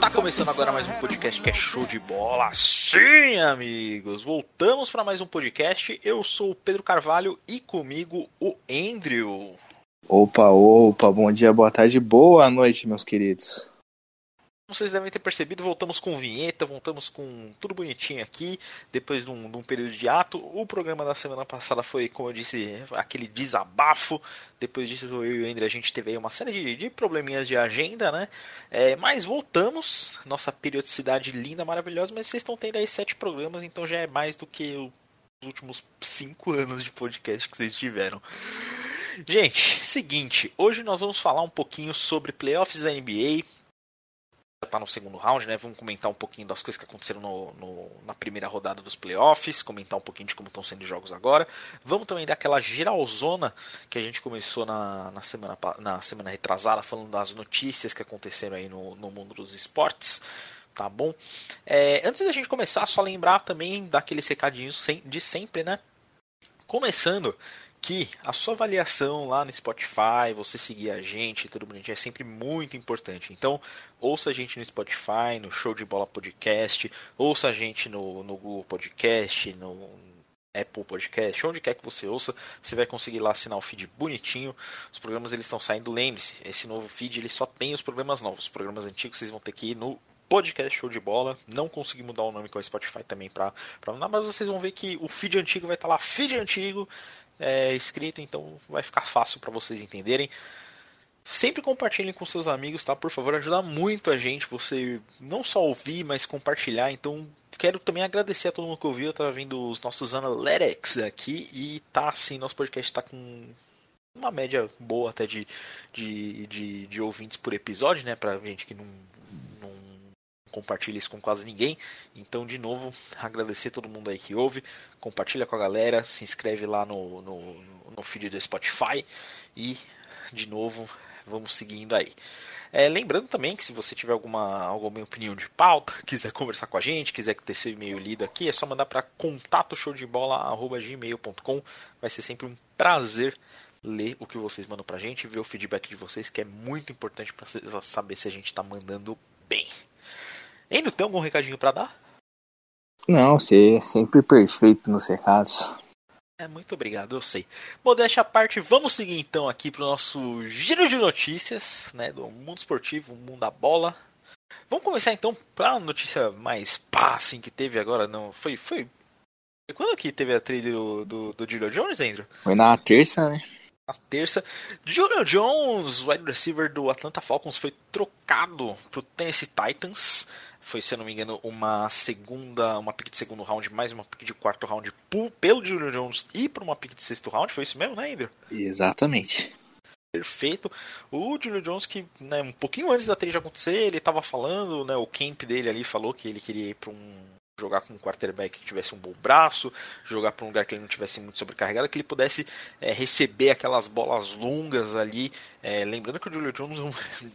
Tá começando agora mais um podcast que é show de bola. Sim, amigos! Voltamos para mais um podcast. Eu sou o Pedro Carvalho e comigo o Andrew. Opa, opa, bom dia, boa tarde, boa noite, meus queridos. Vocês devem ter percebido, voltamos com vinheta, voltamos com tudo bonitinho aqui, depois de um, de um, período de ato. O programa da semana passada foi, como eu disse, aquele desabafo. Depois disso, eu e o André, a gente teve aí uma série de, de probleminhas de agenda, né? É, mas voltamos, nossa periodicidade linda, maravilhosa, mas vocês estão tendo aí sete programas, então já é mais do que os últimos cinco anos de podcast que vocês tiveram. Gente, seguinte, hoje nós vamos falar um pouquinho sobre playoffs da NBA, tá no segundo round, né? Vamos comentar um pouquinho das coisas que aconteceram no, no, na primeira rodada dos playoffs, comentar um pouquinho de como estão sendo os jogos agora. Vamos também dar aquela geralzona que a gente começou na, na, semana, na semana retrasada, falando das notícias que aconteceram aí no, no mundo dos esportes. Tá bom? É, antes da gente começar, só lembrar também daqueles recadinhos de sempre, né? Começando que a sua avaliação lá no Spotify, você seguir a gente, tudo bonitinho, é sempre muito importante. Então, ouça a gente no Spotify, no Show de Bola Podcast, ouça a gente no, no Google Podcast, no Apple Podcast, onde quer que você ouça, você vai conseguir lá assinar o feed bonitinho. Os programas eles estão saindo, lembre-se, esse novo feed ele só tem os programas novos. Os programas antigos vocês vão ter que ir no podcast show de bola. Não consegui mudar o nome com o Spotify também para para mas vocês vão ver que o feed antigo vai estar tá lá, feed antigo é, escrito, então vai ficar fácil para vocês entenderem. Sempre compartilhem com seus amigos, tá? Por favor, ajuda muito a gente você não só ouvir, mas compartilhar. Então, quero também agradecer a todo mundo que ouviu. Tava vendo os nossos analytics aqui e tá assim, nosso podcast tá com uma média boa até de, de, de, de ouvintes por episódio, né? Pra gente que não, compartilha isso com quase ninguém. Então, de novo, agradecer todo mundo aí que ouve, compartilha com a galera, se inscreve lá no, no, no feed do Spotify e, de novo, vamos seguindo aí. É, lembrando também que se você tiver alguma, alguma opinião de pauta, quiser conversar com a gente, quiser ter seu e-mail lido aqui, é só mandar para contatoshowdebola.gmail.com. Vai ser sempre um prazer ler o que vocês mandam pra gente, ver o feedback de vocês, que é muito importante para saber se a gente está mandando bem. Ainda tem algum recadinho para dar? Não, você é sempre perfeito nos recados. É, muito obrigado, eu sei. Modéstia à parte, vamos seguir então aqui para o nosso giro de notícias, né, do mundo esportivo, mundo da bola. Vamos começar então para a notícia mais pá, assim, que teve agora, não, foi, foi... Quando que teve a trilha do, do, do Julio Jones, Andrew? Foi na terça, né? Na terça, Julio Jones, wide receiver do Atlanta Falcons, foi trocado para o Tennessee Titans foi, se eu não me engano, uma segunda, uma pick de segundo round, mais uma pick de quarto round pelo Julio Jones e para uma pick de sexto round, foi isso mesmo, né, Andrew? Exatamente. Perfeito. O Julio Jones, que né, um pouquinho antes da trade acontecer, ele estava falando, né, o camp dele ali falou que ele queria ir para um jogar com um quarterback que tivesse um bom braço, jogar para um lugar que ele não tivesse muito sobrecarregado, que ele pudesse é, receber aquelas bolas longas ali. É, lembrando que o Julio Jones é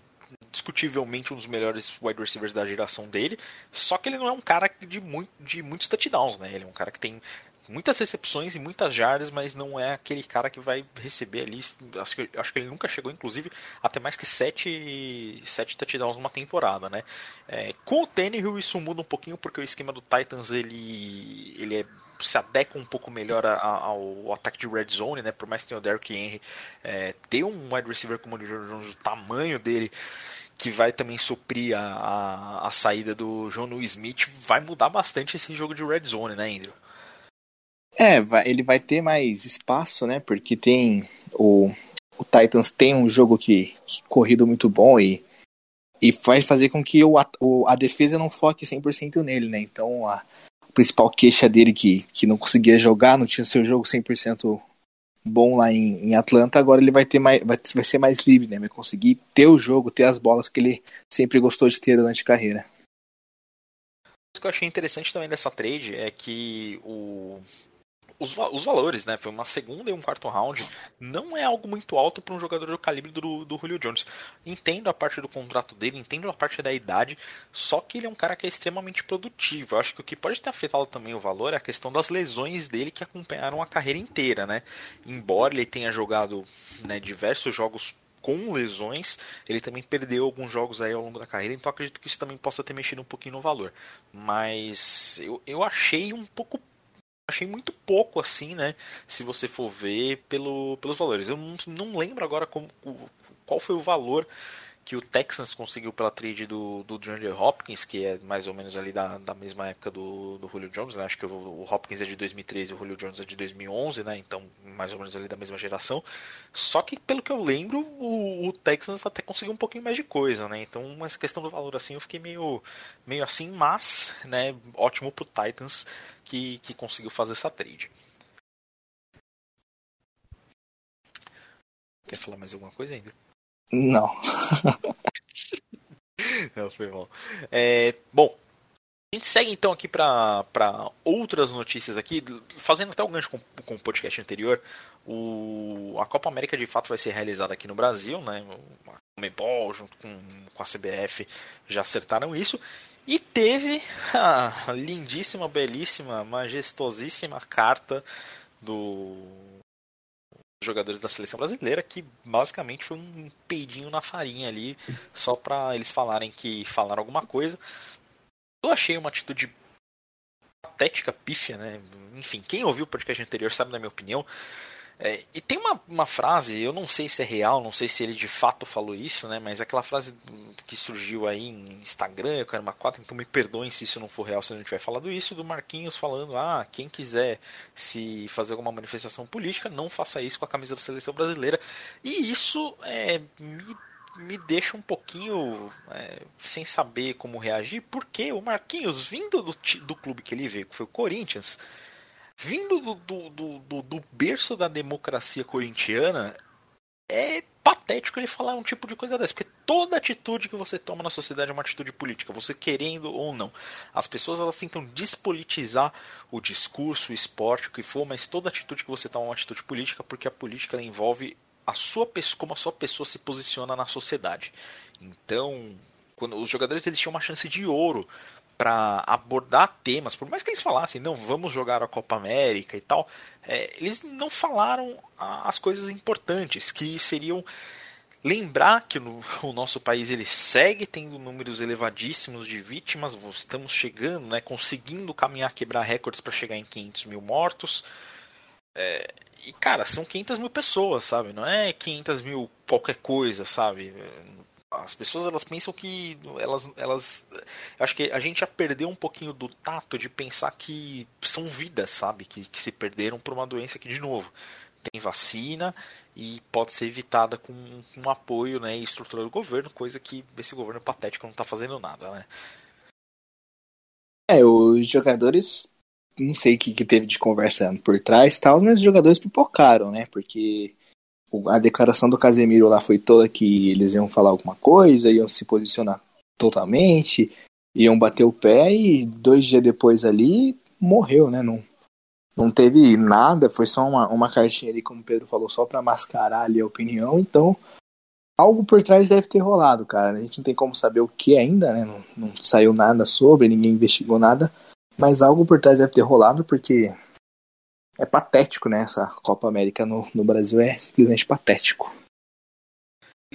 discutivelmente um dos melhores wide receivers da geração dele, só que ele não é um cara de, muito, de muitos touchdowns, né? Ele é um cara que tem muitas recepções e muitas jardas, mas não é aquele cara que vai receber ali. Acho que, acho que ele nunca chegou, inclusive, até mais que sete, sete touchdowns numa temporada, né? É, com o Tannehill isso muda um pouquinho, porque o esquema do Titans ele, ele é se adequa um pouco melhor ao, ataque de red zone, né? Por mais que tenha o Derrick Henry, é, ter um wide receiver como o Jones, o tamanho dele, que vai também suprir a, a, a saída do John Smith, vai mudar bastante esse jogo de red zone, né, Andrew? É, vai, ele vai ter mais espaço, né? Porque tem o, o Titans tem um jogo que, que corrido muito bom e, e vai fazer com que o, a, a defesa não foque 100% nele, né? Então a, principal queixa dele que, que não conseguia jogar, não tinha seu jogo 100% bom lá em, em Atlanta, agora ele vai ter mais vai, vai ser mais livre, né? Vai conseguir ter o jogo, ter as bolas que ele sempre gostou de ter durante a carreira. O que eu achei interessante também dessa trade é que o os, os valores, né? Foi uma segunda e um quarto round. Não é algo muito alto para um jogador do calibre do, do Julio Jones. Entendo a parte do contrato dele, entendo a parte da idade, só que ele é um cara que é extremamente produtivo. Eu acho que o que pode ter afetado também o valor é a questão das lesões dele que acompanharam a carreira inteira, né? Embora ele tenha jogado né, diversos jogos com lesões, ele também perdeu alguns jogos aí ao longo da carreira, então acredito que isso também possa ter mexido um pouquinho no valor. Mas eu, eu achei um pouco achei muito pouco assim, né? Se você for ver pelo, pelos valores. Eu não, não lembro agora como, qual foi o valor que o Texans conseguiu pela trade do, do DeAndre Hopkins, que é mais ou menos ali da, da mesma época do, do Julio Jones, né? acho que o, o, Hopkins é de 2013 e o Julio Jones é de 2011, né? então mais ou menos ali da mesma geração. Só que pelo que eu lembro, o, o Texans até conseguiu um pouquinho mais de coisa, né? então essa questão do valor assim eu fiquei meio, meio assim, mas né, ótimo pro Titans que, que conseguiu fazer essa trade. Quer falar mais alguma coisa ainda? Não. Não, foi bom. É, bom, a gente segue então aqui para outras notícias aqui, fazendo até o gancho com, com o podcast anterior. O, a Copa América de fato vai ser realizada aqui no Brasil, né? A Comebol junto com, com a CBF já acertaram isso. E teve a lindíssima, belíssima, majestosíssima carta do jogadores da seleção brasileira, que basicamente foi um peidinho na farinha ali, só para eles falarem que falaram alguma coisa. Eu achei uma atitude patética, pífia, né? Enfim, quem ouviu o podcast anterior sabe da minha opinião. É, e tem uma, uma frase, eu não sei se é real, não sei se ele de fato falou isso, né? Mas aquela frase que surgiu aí em Instagram, eu quero uma quatro, então me perdoem se isso não for real, se eu não tiver falado isso, do Marquinhos falando, ah, quem quiser se fazer alguma manifestação política, não faça isso com a camisa da seleção brasileira. E isso é, me, me deixa um pouquinho é, sem saber como reagir, porque o Marquinhos, vindo do, do clube que ele veio, que foi o Corinthians, vindo do, do, do, do berço da democracia corintiana, é patético ele falar um tipo de coisa dessa, porque toda atitude que você toma na sociedade é uma atitude política, você querendo ou não. As pessoas elas tentam despolitizar o discurso, o esporte, o que for, mas toda atitude que você toma é uma atitude política, porque a política envolve a sua como a sua pessoa se posiciona na sociedade. Então, quando os jogadores eles tinham uma chance de ouro para abordar temas, por mais que eles falassem, não, vamos jogar a Copa América e tal, é, eles não falaram as coisas importantes, que seriam lembrar que no, o nosso país ele segue tendo números elevadíssimos de vítimas, estamos chegando, né, conseguindo caminhar, quebrar recordes para chegar em 500 mil mortos. É, e cara, são 500 mil pessoas, sabe? Não é 500 mil qualquer coisa, sabe? As pessoas elas pensam que elas elas acho que a gente já perdeu um pouquinho do tato de pensar que são vidas sabe? Que, que se perderam por uma doença que de novo tem vacina e pode ser evitada com um apoio né estrutura do governo coisa que esse governo patético não está fazendo nada né? É os jogadores não sei o que, que teve de conversa por trás tal mas os jogadores pipocaram né? Porque a declaração do Casemiro lá foi toda que eles iam falar alguma coisa, iam se posicionar totalmente, iam bater o pé e dois dias depois ali morreu, né? Não, não teve nada, foi só uma, uma cartinha ali, como o Pedro falou, só para mascarar ali a opinião. Então, algo por trás deve ter rolado, cara. A gente não tem como saber o que ainda, né? Não, não saiu nada sobre, ninguém investigou nada, mas algo por trás deve ter rolado, porque é patético, né? Essa Copa América no, no Brasil é simplesmente patético.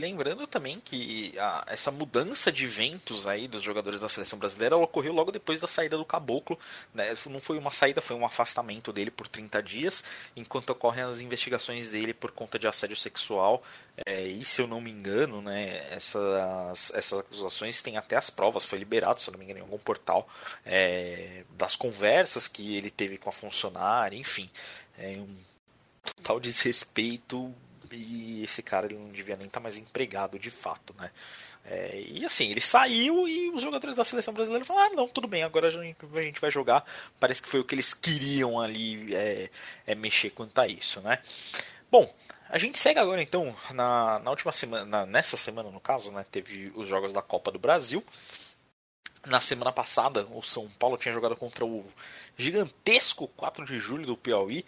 Lembrando também que a, essa mudança de ventos aí dos jogadores da seleção brasileira ocorreu logo depois da saída do Caboclo. Né? Não foi uma saída, foi um afastamento dele por 30 dias, enquanto ocorrem as investigações dele por conta de assédio sexual. É, e se eu não me engano, né, essas, essas acusações têm até as provas, foi liberado, se eu não me engano, em algum portal, é, das conversas que ele teve com a funcionária, enfim. É um total desrespeito e esse cara ele não devia nem estar tá mais empregado de fato, né? É, e assim, ele saiu e os jogadores da seleção brasileira falaram: ah, não, tudo bem, agora a gente vai jogar. Parece que foi o que eles queriam ali é, é mexer quanto a isso, né? Bom, a gente segue agora então na, na última semana, na, nessa semana no caso, né? Teve os jogos da Copa do Brasil. Na semana passada, o São Paulo tinha jogado contra o gigantesco 4 de julho do Piauí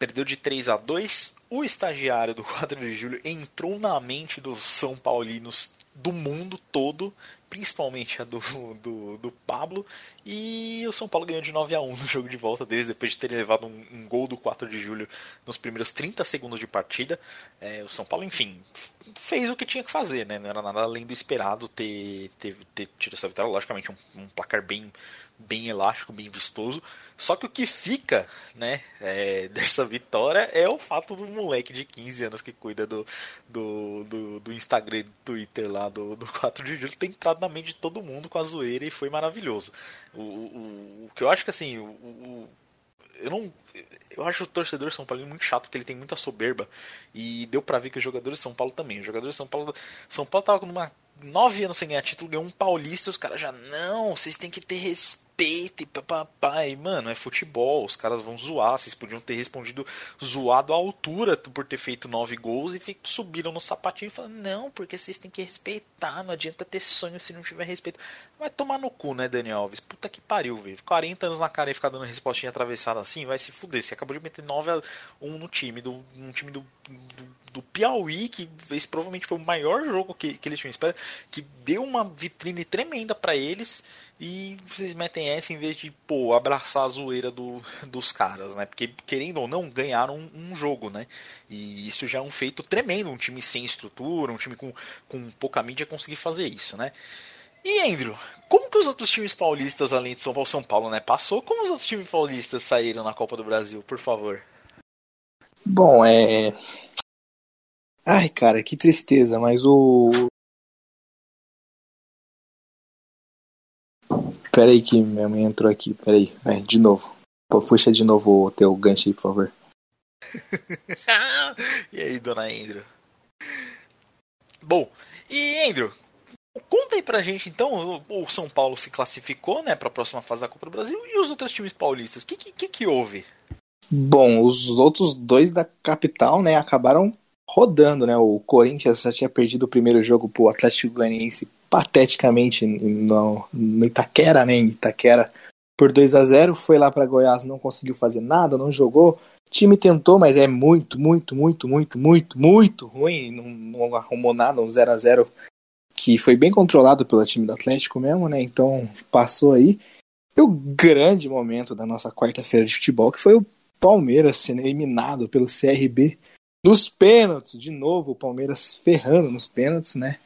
perdeu de 3 a 2. O estagiário do 4 de julho entrou na mente dos São Paulinos do mundo todo, principalmente a do, do, do, Pablo. E o São Paulo ganhou de 9 a 1 no jogo de volta deles, depois de ter levado um, um gol do 4 de julho nos primeiros 30 segundos de partida. É, o São Paulo, enfim, fez o que tinha que fazer, né? Não era nada além do esperado ter, ter, ter tido essa vitória. Logicamente, um, um placar bem, bem elástico, bem vistoso. Só que o que fica, né, é, dessa vitória é o fato do moleque de 15 anos que cuida do, do, do, do Instagram e do Twitter lá do, do 4 de julho ter entrado na mente de todo mundo com a zoeira e foi maravilhoso. O, o, o que eu acho que assim, o, o eu não. Eu acho o torcedor São Paulo muito chato, porque ele tem muita soberba. E deu pra ver que os jogadores de São Paulo também. Os jogadores de São Paulo. São Paulo tava com uma. Nove anos sem ganhar título, ganhou um paulista, os caras já. Não, vocês têm que ter respeito respeito e papai. Mano, é futebol, os caras vão zoar. Vocês podiam ter respondido zoado à altura por ter feito nove gols e subiram no sapatinho e falaram: Não, porque vocês têm que respeitar. Não adianta ter sonho se não tiver respeito. Vai tomar no cu, né, Daniel Alves? Puta que pariu, velho. 40 anos na cara e ficar dando respostinha atravessada assim, vai se fuder. Você acabou de meter 9 a 1 no time, do, um time do, do do Piauí, que esse provavelmente foi o maior jogo que, que eles tinham espera, que deu uma vitrine tremenda para eles e vocês metem essa em vez de, pô, abraçar a zoeira do, dos caras, né? Porque, querendo ou não, ganharam um, um, jogo, né? E isso já é um feito tremendo, um time sem estrutura, um time com, com pouca mídia conseguir fazer isso, né? E Andrew, como que os outros times paulistas, além de São Paulo, São Paulo, né, passou? Como os outros times paulistas saíram na Copa do Brasil, por favor? Bom, é. Ai, cara, que tristeza, mas o Pera aí que minha mãe entrou aqui. Pera aí, vai, de novo. Puxa de novo o teu gancho aí, por favor. e aí, dona Andrew? Bom, e Andrew, conta aí pra gente então, o São Paulo se classificou, né, pra próxima fase da Copa do Brasil e os outros times paulistas, o que, que, que houve? Bom, os outros dois da capital, né, acabaram rodando, né, o Corinthians já tinha perdido o primeiro jogo pro Atlético Goianiense pateticamente no, no Itaquera, né? Itaquera por 2 a 0 foi lá para Goiás, não conseguiu fazer nada, não jogou. O time tentou, mas é muito, muito, muito, muito, muito, muito ruim. Não, não arrumou nada, um 0 a 0 que foi bem controlado pelo time do Atlético mesmo, né? Então passou aí. E o grande momento da nossa quarta-feira de futebol, que foi o Palmeiras sendo eliminado pelo CRB nos pênaltis. De novo, o Palmeiras ferrando nos pênaltis, né?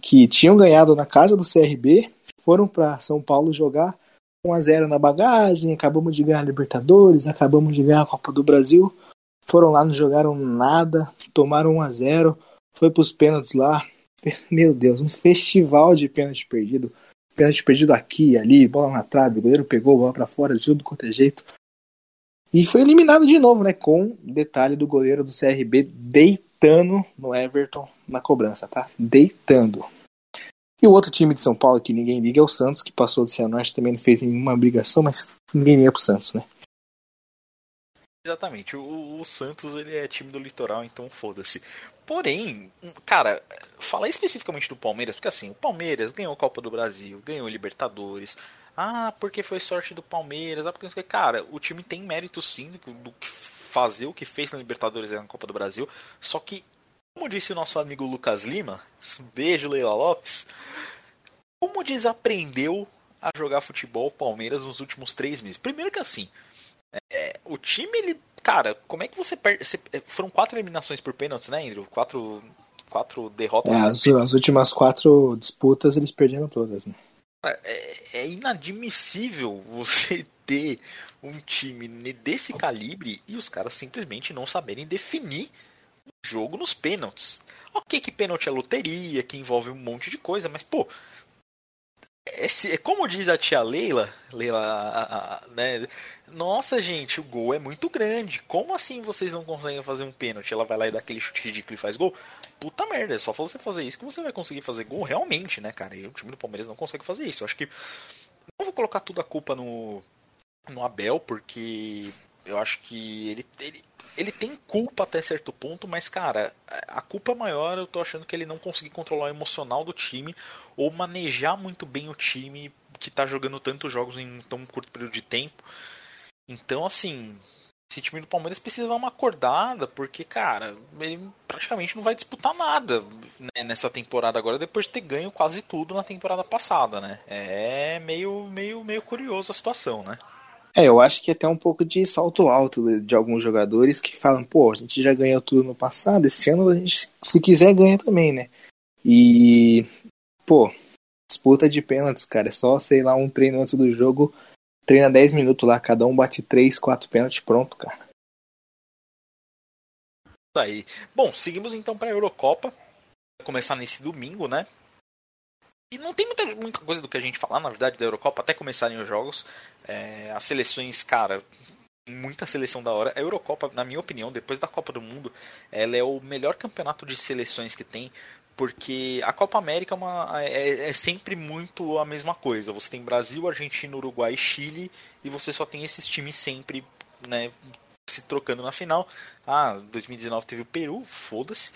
Que tinham ganhado na casa do CRB, foram para São Paulo jogar 1 a 0 na bagagem, acabamos de ganhar a Libertadores, acabamos de ganhar a Copa do Brasil. Foram lá, não jogaram nada, tomaram 1 a 0, foi para os pênaltis lá. Meu Deus, um festival de pênalti perdido. Pênalti perdido aqui ali, bola na trave, o goleiro pegou, bola para fora, de tudo quanto é jeito. E foi eliminado de novo, né? Com detalhe do goleiro do CRB deitando no Everton na cobrança, tá? Deitando. E o outro time de São Paulo que ninguém liga é o Santos, que passou do Cianorte, também não fez nenhuma obrigação, mas ninguém liga pro Santos, né? Exatamente, o, o, Santos ele é time do litoral, então foda-se. Porém, cara, falar especificamente do Palmeiras, porque assim, o Palmeiras ganhou a Copa do Brasil, ganhou Libertadores. Ah, porque foi sorte do Palmeiras. Ah, porque cara, o time tem mérito sim do, que fazer o que fez na Libertadores e na Copa do Brasil. Só que como disse o nosso amigo Lucas Lima, beijo Leila Lopes, como desaprendeu a jogar futebol Palmeiras nos últimos três meses? Primeiro que assim, é, o time, ele. Cara, como é que você perde. É, foram quatro eliminações por pênaltis, né, Andrew? Quatro, quatro derrotas. É, as, as, últimas quatro disputas eles perderam todas, né? É, é inadmissível você ter um time desse calibre e os caras simplesmente não saberem definir jogo nos pênaltis. Ok que pênalti é loteria, que envolve um monte de coisa, mas pô, esse, é como diz a tia Leila, Leila, né? Nossa, gente, o gol é muito grande. Como assim vocês não conseguem fazer um pênalti? Ela vai lá e dá aquele chute ridículo e faz gol? Puta merda, é só você fazer isso que você vai conseguir fazer gol realmente, né, cara? E o time do Palmeiras não consegue fazer isso. Eu acho que não vou colocar toda a culpa no no Abel, porque eu acho que ele, ele ele tem culpa até certo ponto, mas, cara, a culpa maior eu tô achando que ele não conseguir controlar o emocional do time ou manejar muito bem o time que tá jogando tantos jogos em tão curto período de tempo. Então, assim, esse time do Palmeiras precisa dar uma acordada, porque, cara, ele praticamente não vai disputar nada né, nessa temporada agora, depois de ter ganho quase tudo na temporada passada, né? É meio, meio, meio curioso a situação, né? É, eu acho que é até um pouco de salto alto de alguns jogadores que falam, pô, a gente já ganhou tudo no passado, esse ano a gente, se quiser, ganha também, né? E, pô, disputa de pênaltis, cara, é só, sei lá, um treino antes do jogo, treina 10 minutos lá, cada um bate 3, 4 pênaltis, pronto, cara. Aí. Bom, seguimos então para a Eurocopa, vai começar nesse domingo, né? E não tem muita, muita coisa do que a gente falar, na verdade, da Eurocopa, até começarem os jogos. É, as seleções, cara, muita seleção da hora. A Eurocopa, na minha opinião, depois da Copa do Mundo, ela é o melhor campeonato de seleções que tem, porque a Copa América é, uma, é, é, sempre muito a mesma coisa. Você tem Brasil, Argentina, Uruguai Chile, e você só tem esses times sempre né, se trocando na final. Ah, 2019 teve o Peru, foda-se.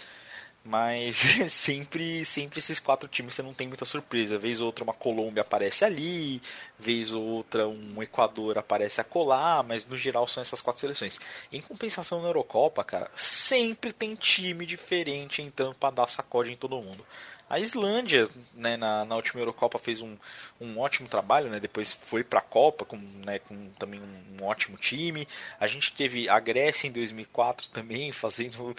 Mas sempre, sempre esses quatro times você não tem muita surpresa. Vez ou outra uma Colômbia aparece ali, vez ou outra um Equador aparece a colar, mas no geral são essas quatro seleções. Em compensação na Eurocopa, cara, sempre tem time diferente entrando para dar sacode em todo mundo. A Islândia, né, na, na última Eurocopa, fez um, um ótimo trabalho, né, depois foi para a Copa com, né, com também um, um, ótimo time. A gente teve a Grécia em 2004 também, fazendo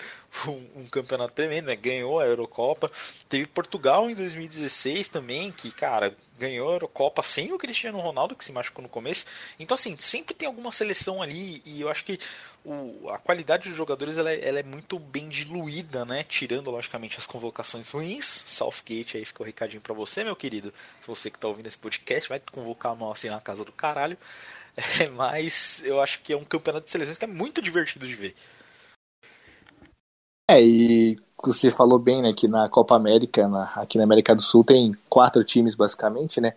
um, um campeonato tremendo, né, ganhou a Eurocopa. Teve Portugal em 2016 também, que, cara, ganhou a Eurocopa sem o Cristiano Ronaldo, que se machucou no começo. Então, assim, sempre tem alguma seleção ali, e eu acho que o, a qualidade dos jogadores ela é, ela é, muito bem diluída, né? Tirando, logicamente, as convocações ruins. Southgate aí ficou um recadinho para você, meu querido. Se você que tá ouvindo esse podcast, vai convocar nós assim na casa do caralho. É, mas eu acho que é um campeonato de seleções que é muito divertido de ver. É, e você falou bem, né, que na Copa América, na, aqui na América do Sul, tem quatro times basicamente, né?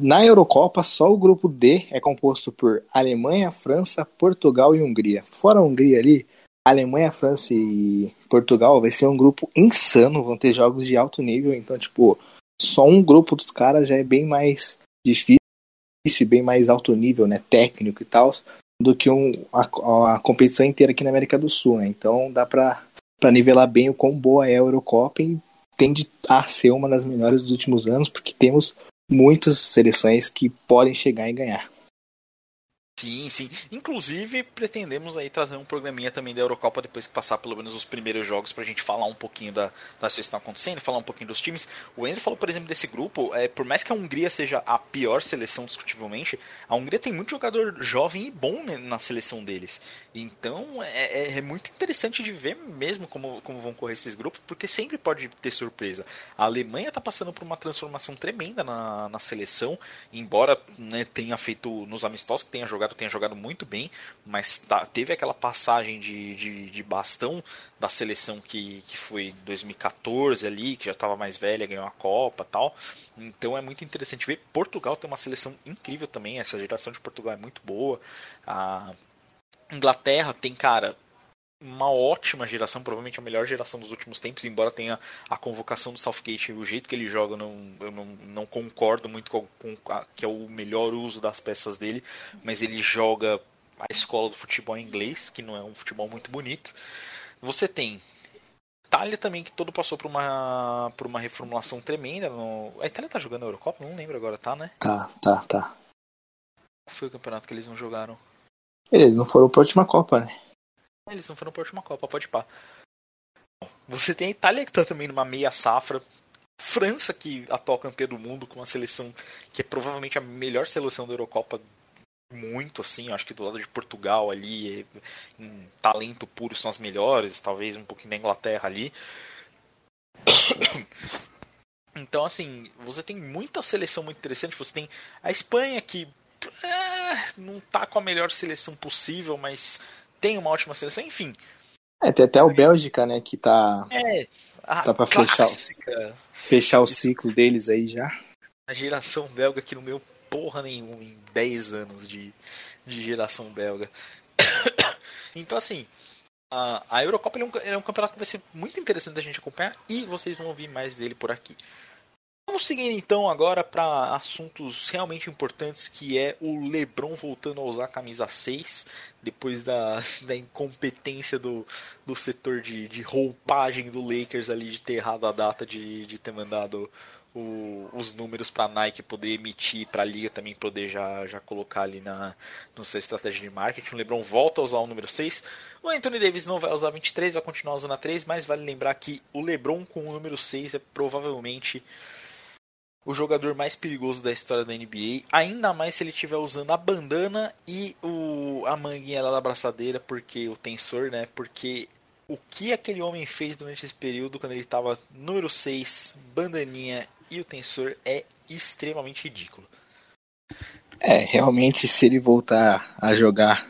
Na Eurocopa, só o grupo D é composto por Alemanha, França, Portugal e Hungria. Fora a Hungria ali, Alemanha, França e Portugal vai ser um grupo insano, vão ter jogos de alto nível, então, tipo, só um grupo dos caras já é bem mais difícil bem mais alto nível, né, técnico e tal, do que um, a, a competição inteira aqui na América do Sul, né? Então dá pra, pra nivelar bem o quão boa é a Eurocopa e tende a ser uma das melhores dos últimos anos, porque temos muitas seleções que podem chegar e ganhar. Sim, sim. Inclusive, pretendemos aí trazer um programinha também da Eurocopa depois que passar pelo menos os primeiros jogos pra gente falar um pouquinho da, das coisas que estão acontecendo, falar um pouquinho dos times. O Andrew falou, por exemplo, desse grupo, é, por mais que a Hungria seja a pior seleção discutivelmente, a Hungria tem muito jogador jovem e bom né, na seleção deles. Então é, é, é, muito interessante de ver mesmo como, como vão correr esses grupos, porque sempre pode ter surpresa. A Alemanha está passando por uma transformação tremenda na, na seleção, embora né, tenha feito nos amistosos que tenha jogado jogado, tenha jogado muito bem, mas tá, teve aquela passagem de, de, de, bastão da seleção que, que foi 2014 ali, que já estava mais velha, ganhou a Copa tal. Então é muito interessante ver. Portugal tem uma seleção incrível também, essa geração de Portugal é muito boa. A Inglaterra tem, cara, uma ótima geração, provavelmente a melhor geração dos últimos tempos, embora tenha a convocação do Southgate, o jeito que ele joga, não, eu não, não concordo muito com, com a, que é o melhor uso das peças dele, mas ele joga a escola do futebol inglês, que não é um futebol muito bonito. Você tem Itália também, que todo passou por uma, por uma reformulação tremenda. No... A Itália tá jogando a Eurocopa? Não lembro agora, tá, né? Tá, tá, tá. Qual foi o campeonato que eles não jogaram? Eles não foram pra última Copa, né? Eles não foram pra última Copa, pode pá. Você tem a Itália que tá também numa meia safra. França, que atual campeã do mundo, com uma seleção que é provavelmente a melhor seleção da Eurocopa muito assim, acho que do lado de Portugal ali, em talento puro são as melhores, talvez um pouquinho da Inglaterra ali. Então, assim, você tem muita seleção muito interessante. Você tem a Espanha que é, não tá com a melhor seleção possível, mas tem uma ótima seleção, enfim. É, tem até o Bélgica, né, que tá. É, tá pra fechar, fechar o ciclo deles aí já. A geração belga que não meu porra nenhuma em 10 anos de, de geração belga. então, assim, a, a Eurocopa é um, é um campeonato que vai ser muito interessante da gente acompanhar e vocês vão ouvir mais dele por aqui. Vamos seguir então agora para assuntos realmente importantes, que é o LeBron voltando a usar a camisa 6, depois da, da incompetência do, do setor de, de roupagem do Lakers ali de ter errado a data de, de ter mandado o, os números para a Nike poder emitir, para a liga também poder já, já colocar ali na no seu estratégia de marketing. O LeBron volta a usar o número 6. O Anthony Davis não vai usar 23, vai continuar usando a 3, mas vale lembrar que o LeBron com o número 6 é provavelmente o jogador mais perigoso da história da NBA, ainda mais se ele estiver usando a bandana e o, a manguinha da braçadeira, porque o tensor, né? Porque o que aquele homem fez durante esse período, quando ele estava número 6, bandaninha e o tensor, é extremamente ridículo. É, realmente, se ele voltar a jogar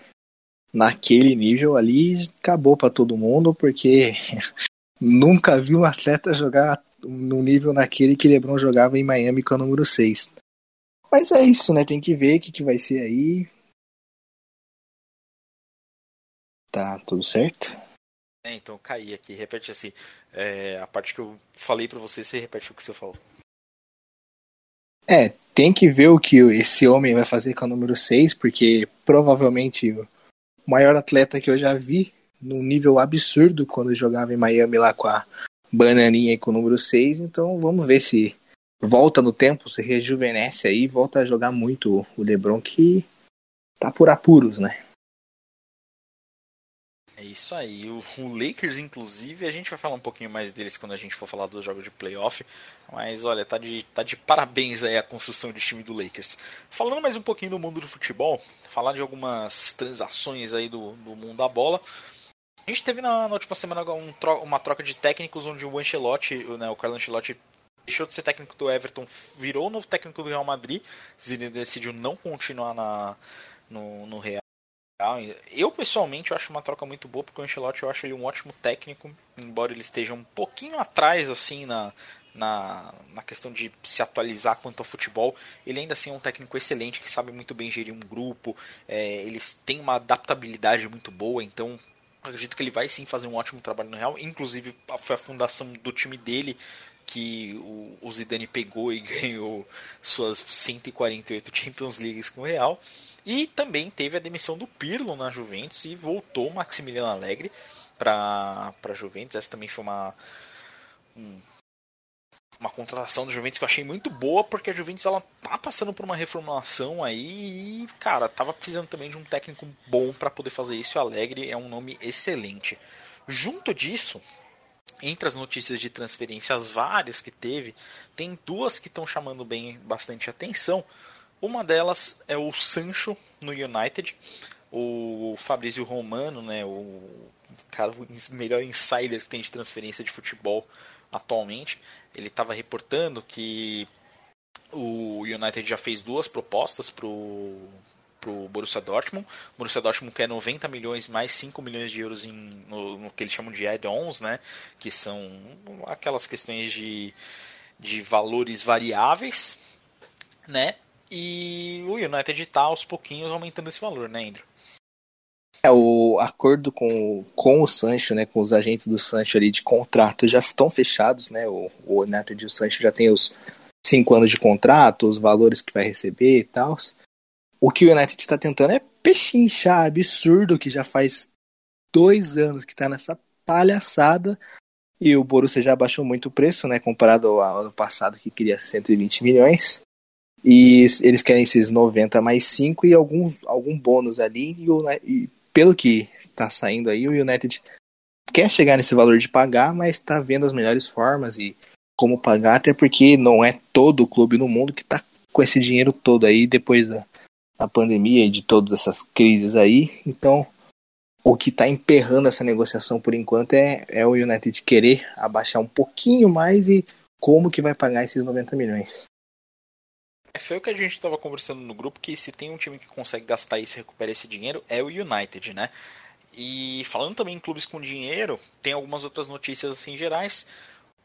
naquele nível ali, acabou para todo mundo, porque nunca vi um atleta jogar no nível naquele que LeBron jogava em Miami com a número 6. Mas é isso, né? Tem que ver o que, que vai ser aí. Tá tudo certo? É, então eu caí aqui. Repete assim. É, a parte que eu falei para você, você repete o que você falou. É, tem que ver o que esse homem vai fazer com a número 6, porque provavelmente o maior atleta que eu já vi, num nível absurdo, quando jogava em Miami lá com a bananinha aí com o número 6, então vamos ver se volta no tempo, se rejuvenesce aí, volta a jogar muito o LeBron que tá por apuros, né? É isso aí. O, o, Lakers, inclusive, a gente vai falar um pouquinho mais deles quando a gente for falar dos jogos de playoff. Mas olha, tá de, tá de parabéns aí a construção de time do Lakers. Falando mais um pouquinho do mundo do futebol, falar de algumas transações aí do, do mundo da bola. A gente teve na, na última semana um tro uma troca de técnicos onde o Ancelotti, né, o Carlo Ancelotti deixou de ser técnico do Everton, virou o novo técnico do Real Madrid, ele decidiu não continuar na, no, no Real. Eu pessoalmente eu acho uma troca muito boa porque o Ancelotti eu acho ele um ótimo técnico, embora ele esteja um pouquinho atrás assim na, na, na questão de se atualizar quanto ao futebol, ele ainda assim é um técnico excelente que sabe muito bem gerir um grupo, é, eles têm uma adaptabilidade muito boa, então acredito que ele vai sim fazer um ótimo trabalho no Real. Inclusive, foi a fundação do time dele que o, o Zidane pegou e ganhou suas 148 Champions Leagues com o Real. E também teve a demissão do Pirlo na Juventus e voltou o Maximiliano Alegre para a Juventus. Essa também foi uma, um, uma contratação do Juventus que eu achei muito boa, porque a Juventus ela tá passando por uma reformulação aí e, cara, tava precisando também de um técnico bom para poder fazer isso. O Alegre é um nome excelente. Junto disso, entre as notícias de transferências várias que teve, tem duas que estão chamando bem bastante atenção. Uma delas é o Sancho no United. O Fabrício Romano, né, o cara o melhor insider que tem de transferência de futebol atualmente, ele estava reportando que o United já fez duas propostas para o Borussia Dortmund. O Borussia Dortmund quer 90 milhões mais 5 milhões de euros em, no, no que eles chamam de add-ons, né? que são aquelas questões de, de valores variáveis. Né? E o United está aos pouquinhos aumentando esse valor, né, Andrew? É, o acordo com, com o Sancho, né, com os agentes do Sancho ali de contrato já estão fechados, né? O, o United e o Sancho já tem os cinco anos de contrato, os valores que vai receber e tal. O que o United está tentando é pechinchar absurdo que já faz dois anos que está nessa palhaçada e o Borussia já baixou muito o preço, né, comparado ao ano passado que queria 120 milhões. E eles querem esses 90 mais 5 e algum, algum bônus ali. E, o, e pelo que tá saindo aí, o United quer chegar nesse valor de pagar, mas está vendo as melhores formas e como pagar, até porque não é todo o clube no mundo que está com esse dinheiro todo aí depois da, da pandemia e de todas essas crises aí. Então, o que está emperrando essa negociação por enquanto é, é o United querer abaixar um pouquinho mais e como que vai pagar esses 90 milhões. É, foi o que a gente estava conversando no grupo, que se tem um time que consegue gastar isso e recuperar esse dinheiro, é o United, né? E falando também em clubes com dinheiro, tem algumas outras notícias assim gerais.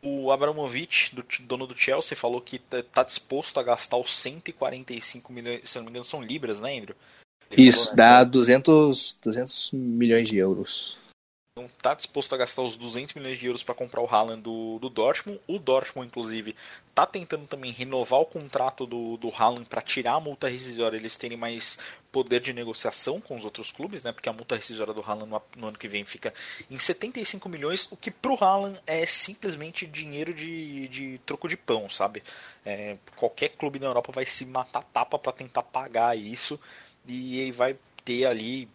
O Abramovich, do, dono do Chelsea, falou que está disposto a gastar os 145 milhões, se não me engano são libras, né, Andrew? Ele Isso, falou, né, dá 200, 200 milhões de euros. Não está disposto a gastar os 200 milhões de euros para comprar o Haaland do, do Dortmund. O Dortmund, inclusive, está tentando também renovar o contrato do, do Haaland para tirar a multa rescisória, eles terem mais poder de negociação com os outros clubes, né? Porque a multa rescisória do Haaland no, no ano que vem fica em 75 milhões, o que para o Haaland é simplesmente dinheiro de, de troco de pão, sabe? É, qualquer clube na Europa vai se matar tapa para tentar pagar isso e ele vai ter ali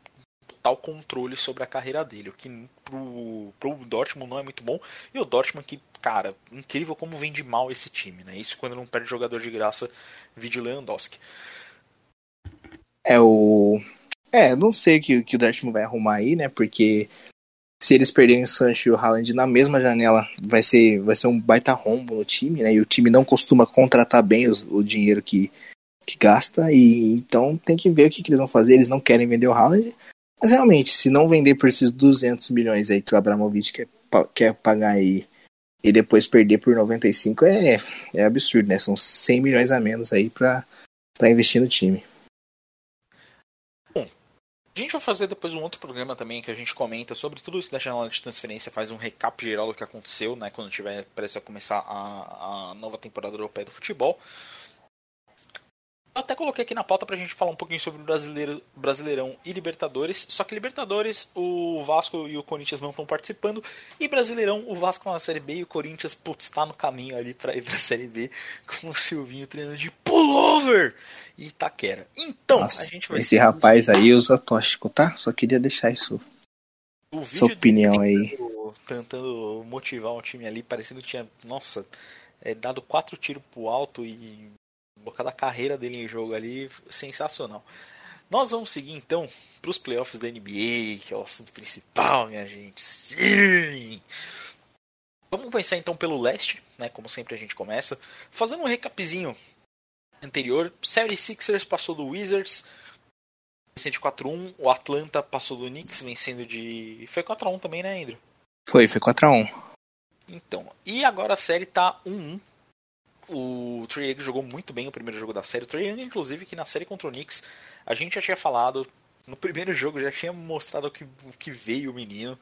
total controle sobre a carreira dele, o que pro, pro Dortmund não é muito bom. E o Dortmund que, cara, incrível como vende mal esse time, né? Isso quando não perde jogador de graça, vídeo Lewandowski. É o é, não sei o que, que o Dortmund vai arrumar aí, né? Porque se eles perderem Sancho e o Haaland na mesma janela, vai ser, vai ser um baita rombo no time, né? E o time não costuma contratar bem os, o dinheiro que, que gasta, e então tem que ver o que, que eles vão fazer. Eles não querem vender o Haaland, mas realmente, se não vender por esses 200 milhões aí que o Abramovich quer, quer pagar aí e depois perder por 95 é, é absurdo, né? São 100 milhões a menos aí para investir no time. A gente vai fazer depois um outro programa também que a gente comenta sobre tudo isso da janela de transferência, faz um recap geral do que aconteceu, né? Quando tiver prestes a começar a, a nova temporada europeia do futebol. Eu até coloquei aqui na pauta pra gente falar um pouquinho sobre o brasileiro, Brasileirão e Libertadores. Só que Libertadores, o Vasco e o Corinthians não estão participando. E Brasileirão, o Vasco tá na Série B e o Corinthians, putz, está no caminho ali para ir pra Série B com o Silvinho treinando de pullover e Itaquera. Então, Nossa, a gente vai. Esse rapaz aí usa tóxico, tá? Só queria deixar isso. O Sua opinião aí. Tentando motivar um time ali, parecendo que tinha, nossa, é, dado quatro tiros pro alto e cada carreira dele em jogo ali, sensacional. Nós vamos seguir então para os playoffs da NBA, que é o assunto principal, minha gente. Sim! Vamos pensar então pelo leste, né? Como sempre a gente começa. Fazendo um recapzinho anterior. 76ers passou do Wizards. Vencendo de 4x1. O Atlanta passou do Knicks, vencendo de. Foi 4x1 também, né, Andrew? Foi, foi 4x1. Então, e agora a série tá 1-1 o Trae Young jogou muito bem o primeiro jogo da série. O Trae Young, inclusive, que na série contra o Knicks, a gente já tinha falado, no primeiro jogo já tinha mostrado o que, o que veio o menino.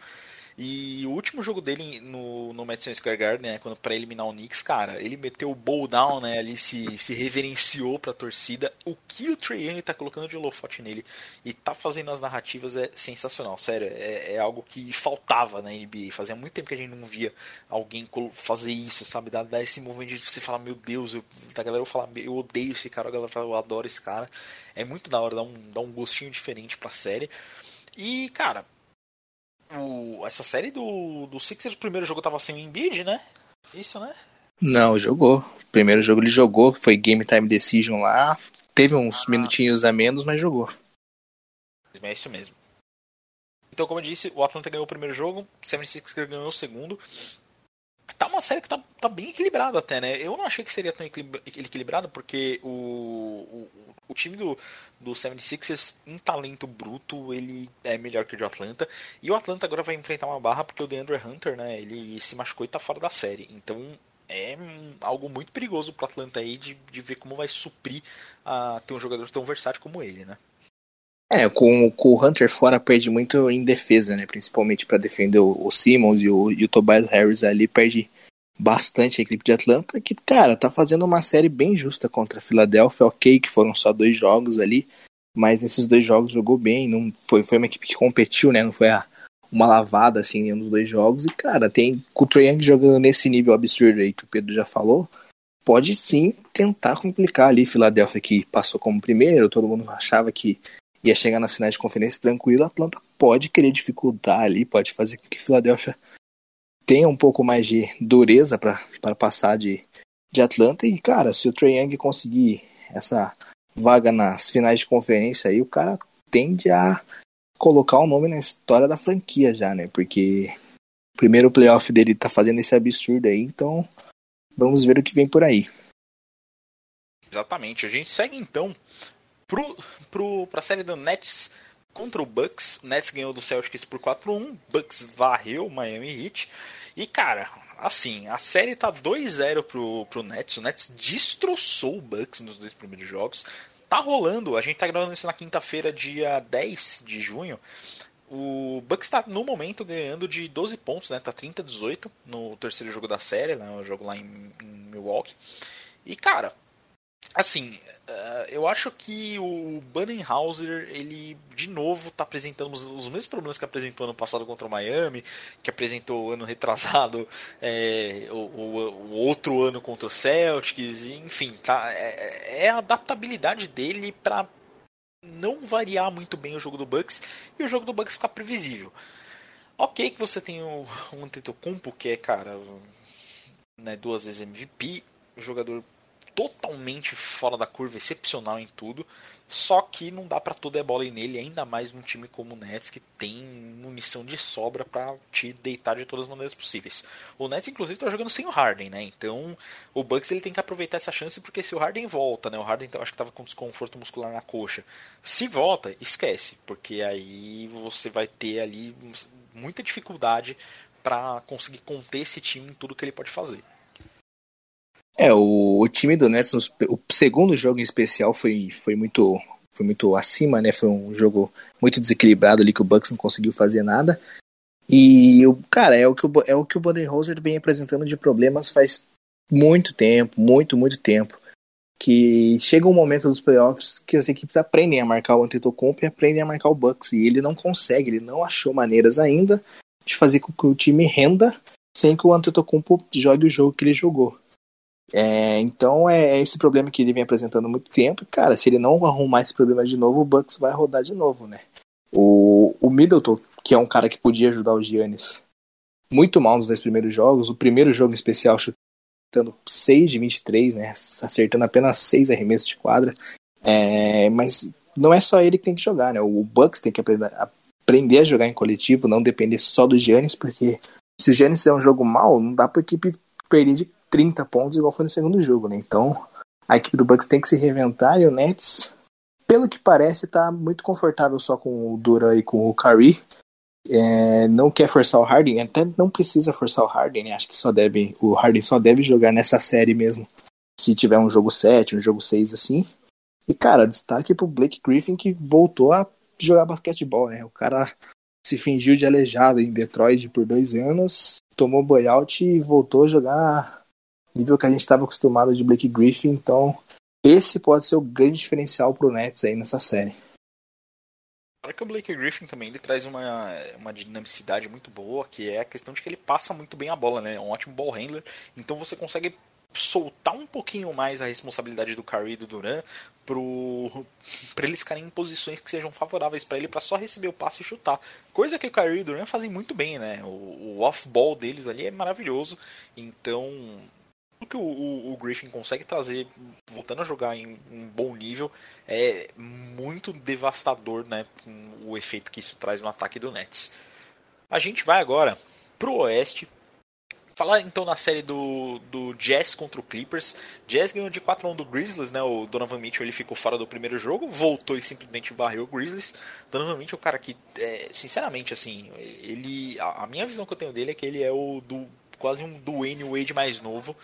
E o último jogo dele no, no Madison Square Garden, né, quando para eliminar o Knicks, cara, ele meteu o bowl down, né, ali se, se reverenciou pra torcida. O que o Trae Young tá colocando de holofote nele e tá fazendo as narrativas é sensacional, sério, é, é, algo que faltava na NBA. Fazia muito tempo que a gente não via alguém fazer isso, sabe, dar, esse movimento de você falar, meu Deus, eu, da galera eu falar, eu odeio esse cara, a galera fala, eu adoro esse cara. É muito da hora, dá um, dá um gostinho diferente pra série. E, cara, o, essa série do, do Sixers, o primeiro jogo tava sem o Embiid, né? Isso, né? Não, jogou. O primeiro jogo ele jogou, foi Game Time Decision lá. Teve uns ah, minutinhos a menos, mas jogou. É isso mesmo. Então, como eu disse, o Atlanta ganhou o primeiro jogo, o 76ers ganhou o segundo. Tá uma série que tá, tá bem equilibrada até, né? Eu não achei que seria tão equilibrada, porque o, o, o time do, do 76ers, em talento bruto, ele é melhor que o de Atlanta. E o Atlanta agora vai enfrentar uma barra porque o DeAndre Hunter, né, ele se machucou e tá fora da série. Então é algo muito perigoso pro Atlanta aí de, de ver como vai suprir a ter um jogador tão versátil como ele, né? É, com, com o Hunter fora perde muito em defesa, né? Principalmente para defender o, o Simmons e o, e o Tobias Harris ali, perde bastante a equipe de Atlanta, que, cara, tá fazendo uma série bem justa contra a Filadélfia, ok, que foram só dois jogos ali, mas nesses dois jogos jogou bem, não foi, foi uma equipe que competiu, né, não foi a, uma lavada, assim, nos dois jogos, e, cara, tem com o Trae jogando nesse nível absurdo aí que o Pedro já falou, pode sim tentar complicar ali Filadélfia, que passou como primeiro, todo mundo achava que ia chegar na final de conferência tranquilo, Atlanta pode querer dificultar ali, pode fazer com que Filadélfia tenha um pouco mais de dureza para passar de, de Atlanta. E, cara, se o Trae Young conseguir essa vaga nas finais de conferência aí, o cara tende a colocar o nome na história da franquia já, né? Porque o primeiro playoff dele tá fazendo esse absurdo aí, então vamos ver o que vem por aí. Exatamente. A gente segue então pro, pro, pra série do Nets contra o Bucks. O Nets ganhou do Celtics por 4-1. Bucks varreu o Miami Heat. E, cara, assim, a série tá 2-0 pro, pro Nets. O Nets destroçou o Bucks nos dois primeiros jogos. Tá rolando, a gente tá gravando isso na quinta-feira, dia 10 de junho. O Bucks está no momento ganhando de 12 pontos, né? Tá 30 a 18 no terceiro jogo da série, né? O jogo lá em, em Milwaukee. E cara, assim, uh, eu acho que o Budenhauser, ele de novo está apresentando os, os, mesmos problemas que apresentou ano passado contra o Miami, que apresentou ano retrasado, é, o, o, o, outro ano contra o Celtics, enfim, tá, é, é a adaptabilidade dele para não variar muito bem o jogo do Bucks e o jogo do Bucks ficar previsível. Ok que você tem o, o Antetokounmpo, que é, cara, né, duas vezes MVP, jogador totalmente fora da curva, excepcional em tudo. Só que não dá para tudo é bola nele, ainda mais num time como o Nets que tem munição de sobra para te deitar de todas as maneiras possíveis. O Nets inclusive tá jogando sem o Harden, né? Então, o Bucks ele tem que aproveitar essa chance porque se o Harden volta, né? O Harden acho que tava com desconforto muscular na coxa. Se volta, esquece, porque aí você vai ter ali muita dificuldade para conseguir conter esse time em tudo que ele pode fazer. É, o, o time do Nets, o segundo jogo em especial foi, foi muito foi muito acima, né? Foi um jogo muito desequilibrado ali que o Bucks não conseguiu fazer nada. E o cara, é o que o, é o que o Budenholzer vem apresentando de problemas faz muito tempo, muito, muito tempo. Que chega um momento dos playoffs que as equipes aprendem a marcar o Antetokounmpo e aprendem a marcar o Bucks. E ele não consegue, ele não achou maneiras ainda de fazer com que o time renda sem que o Antetokounmpo jogue o jogo que ele jogou. É, então é, é esse problema que ele vem apresentando há muito tempo. Cara, se ele não arrumar esse problema de novo, o Bucks vai rodar de novo, né? O, o Middleton, que é um cara que podia ajudar o Giannis muito mal nos dois primeiros jogos. O primeiro jogo em especial chutando 6 de 23, né? Acertando apenas 6 arremessos de quadra. É, mas não é só ele que tem que jogar, né? O Bucks tem que aprender, a jogar em coletivo, não depender só do Giannis, porque se o Giannis é um jogo mal, não dá pra equipe perder de 30 pontos, igual foi no segundo jogo, né? Então, a equipe do Bucks tem que se reinventar e o Nets, pelo que parece, tá muito confortável só com o Dura e com o Curry. É, não quer forçar o Harden, até não precisa forçar o Harden, né? Acho que só deve, o Harden só deve jogar nessa série mesmo. Se tiver um jogo 7, um jogo 6 assim. E cara, destaque pro Blake Griffin que voltou a jogar basquetebol, né? O cara se fingiu de aleijado em Detroit por dois anos, tomou buyout e voltou a jogar nível que a gente estava acostumado de Blake Griffin, então esse pode ser o grande diferencial pro Nets aí nessa série. Claro que o Blake Griffin também ele traz uma, uma dinamicidade muito boa, que é a questão de que ele passa muito bem a bola, né? É um ótimo ball handler, então você consegue soltar um pouquinho mais a responsabilidade do Curry e do Duran para eles ficarem em posições que sejam favoráveis para ele para só receber o passe e chutar. Coisa que o Curry e o Duran fazem muito bem, né? O, o off-ball deles ali é maravilhoso. Então, que o, o, o, Griffin consegue trazer, voltando a jogar em um bom nível, é muito devastador, né? O efeito que isso traz no ataque do Nets. A gente vai agora pro Oeste. Falar então na série do, do Jazz contra o Clippers. Jazz ganhou de 4 a 1 do Grizzlies, né? O Donovan Mitchell ele ficou fora do primeiro jogo, voltou e simplesmente varreu o Grizzlies. Donovan Mitchell é um cara que, é, sinceramente, assim, ele. A, a, minha visão que eu tenho dele é que ele é o do quase um Dwayne Wade mais novo.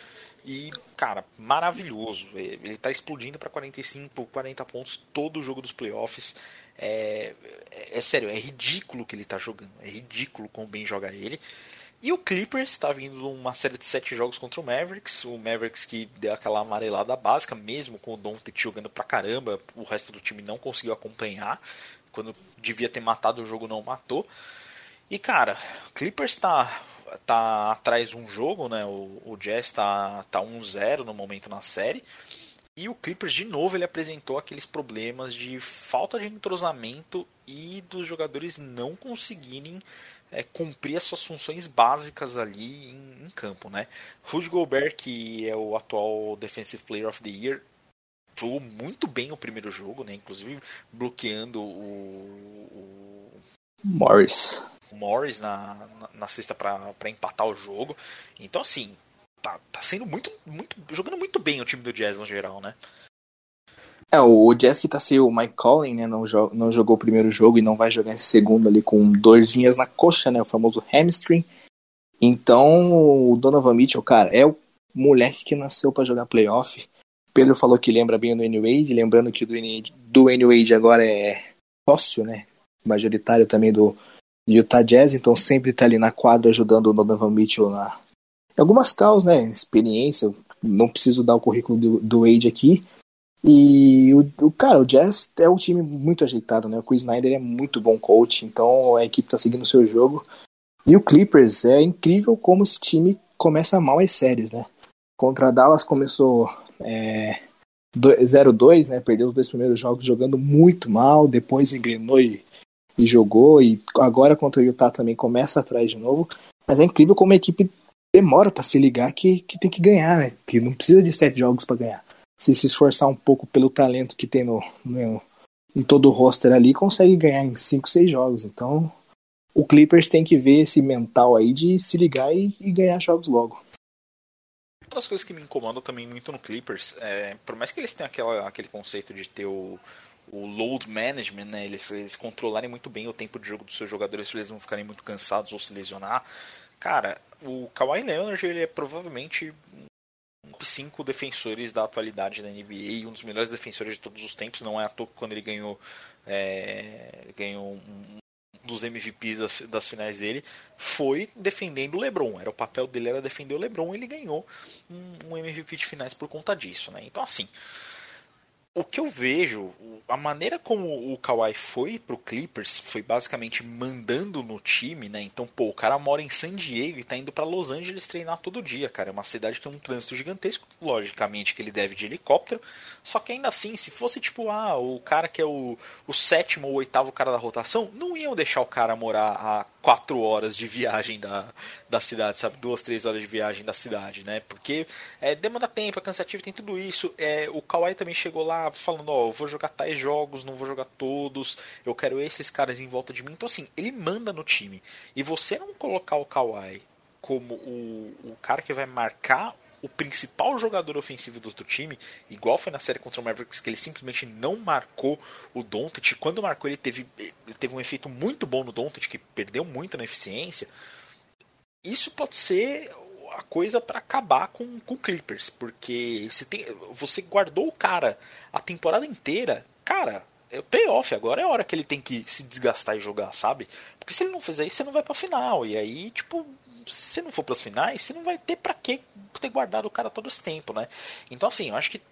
E, cara, maravilhoso. Ele tá explodindo para 45, 40 pontos todo o jogo dos playoffs. É, é, é, sério, é ridículo que ele tá jogando. É ridículo como bem joga ele. E o Clippers está vindo uma série de sete jogos contra o Mavericks. O Mavericks que deu aquela amarelada básica, mesmo com o Doncic jogando pra caramba. O resto do time não conseguiu acompanhar. Quando devia ter matado o jogo, não matou. E, cara, Clippers tá tá atrás um jogo, né? O, o Jazz tá, tá 1-0 no momento na série. E o Clippers, de novo, ele apresentou aqueles problemas de falta de entrosamento e dos jogadores não conseguirem é, cumprir as suas funções básicas ali em, em, campo, né? Rudy Gobert, que é o atual Defensive Player of the Year, jogou muito bem o primeiro jogo, né? Inclusive bloqueando o, o... Morris. Morris na, na, na sexta para empatar o jogo. Então, assim, tá, tá sendo muito, muito. jogando muito bem o time do Jazz no geral, né? É, o Jazz que tá sem o Mike Collin, né? Não, jo não jogou o primeiro jogo e não vai jogar esse segundo ali com dorzinhas na coxa, né? O famoso hamstring. Então, o Donovan Mitchell, cara, é o moleque que nasceu para jogar playoff. Pedro falou que lembra bem o Dwayne Wade, lembrando que o Dwayne Wade agora é sócio, né? Majoritário também do, Utah Jazz, então sempre tá ali na quadra ajudando o Donovan Mitchell na em algumas causas, né? Experiência, não preciso dar o currículo do, do Wade aqui. E o, o, cara, o Jazz é um time muito ajeitado, né? O Chris Snyder é muito bom coach, então a equipe tá seguindo o seu jogo. E o Clippers é incrível como esse time começa mal as séries, né? Contra a Dallas começou é, 0-2, né? Perdeu os dois primeiros jogos jogando muito mal, depois engrenou e, e jogou, e agora contra o Utah também começa atrás de novo. Mas é incrível como a equipe demora para se ligar que, que tem que ganhar, né? Que não precisa de sete jogos para ganhar. Se se esforçar um pouco pelo talento que tem no, no, em todo o roster ali, consegue ganhar em cinco, seis jogos. Então, o Clippers tem que ver esse mental aí de se ligar e, e ganhar jogos logo. Uma das coisas que me incomoda também muito no Clippers, é, por mais que eles tenham aquela, aquele conceito de ter o, o load management, né, eles, eles controlarem muito bem o tempo de jogo dos seus jogadores, se eles não ficarem muito cansados ou se lesionar. Cara, o Kawhi Leonard ele é provavelmente um dos cinco defensores da atualidade da NBA um dos melhores defensores de todos os tempos. Não é à toa que quando ele ganhou, é, ganhou um, dos MVPs das, das finais dele foi defendendo o LeBron. Era o papel dele era defender o LeBron. Ele ganhou um, um MVP de finais por conta disso, né? Então assim, o que eu vejo, a maneira como o Kawhi foi pro Clippers foi basicamente mandando no time, né? Então, pô, o cara mora em San Diego e tá indo para Los Angeles treinar todo dia, cara. É uma cidade que tem um trânsito gigantesco, logicamente que ele deve de helicóptero. Só que ainda assim, se fosse tipo, ah, o cara que é o, o sétimo ou oitavo cara da rotação, não iam deixar o cara morar a quatro horas de viagem da, da cidade, sabe? Duas, três horas de viagem da cidade, né? Porque é, demanda tempo, é cansativo, tem tudo isso. É, o Kawhi também chegou lá falando, ó, eu vou jogar tais jogos, não vou jogar todos, eu quero esses caras em volta de mim. Então, assim, ele manda no time. E você não colocar o Kawhi como o, o cara que vai marcar o principal jogador ofensivo do outro time, igual foi na série contra o Mavericks, que ele simplesmente não marcou o Doncic. Quando marcou, ele teve, ele teve um efeito muito bom no Doncic, que perdeu muito na eficiência. Isso pode ser a coisa para acabar com o Clippers, porque se tem, você guardou o cara a temporada inteira, cara, é playoff, agora é a hora que ele tem que se desgastar e jogar, sabe? Porque se ele não fizer isso, você não vai pra final. E aí, tipo, se não for para as finais, você não vai ter para que ter guardado o cara todo esse tempo, né? Então, assim, eu acho que